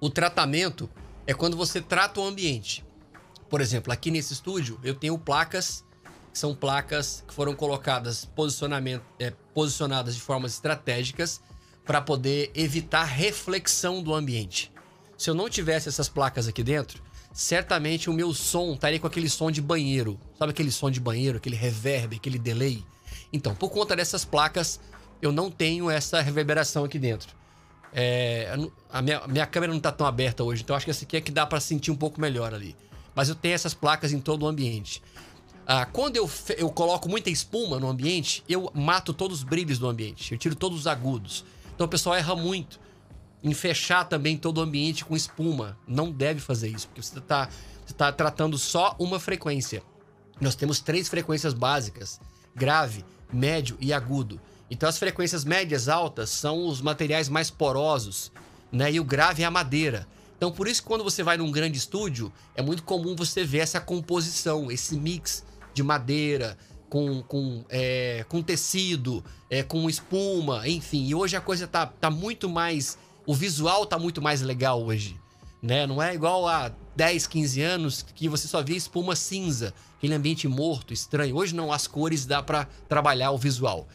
O tratamento é quando você trata o ambiente. Por exemplo, aqui nesse estúdio eu tenho placas, são placas que foram colocadas posicionamento, é, posicionadas de formas estratégicas para poder evitar reflexão do ambiente. Se eu não tivesse essas placas aqui dentro, certamente o meu som estaria com aquele som de banheiro. Sabe aquele som de banheiro, aquele reverb, aquele delay? Então, por conta dessas placas, eu não tenho essa reverberação aqui dentro. É, a minha, minha câmera não está tão aberta hoje, então acho que essa aqui é que dá para sentir um pouco melhor ali. Mas eu tenho essas placas em todo o ambiente. Ah, quando eu, eu coloco muita espuma no ambiente, eu mato todos os brilhos do ambiente. Eu tiro todos os agudos. Então o pessoal erra muito em fechar também todo o ambiente com espuma. Não deve fazer isso, porque você está você tá tratando só uma frequência. Nós temos três frequências básicas: grave, médio e agudo. Então as frequências médias altas são os materiais mais porosos, né? E o grave é a madeira. Então por isso que quando você vai num grande estúdio, é muito comum você ver essa composição, esse mix de madeira com, com, é, com tecido, é, com espuma, enfim. E hoje a coisa tá, tá muito mais. O visual tá muito mais legal hoje. Né? Não é igual a 10, 15 anos que você só via espuma cinza, aquele ambiente morto, estranho. Hoje não, as cores dá para trabalhar o visual.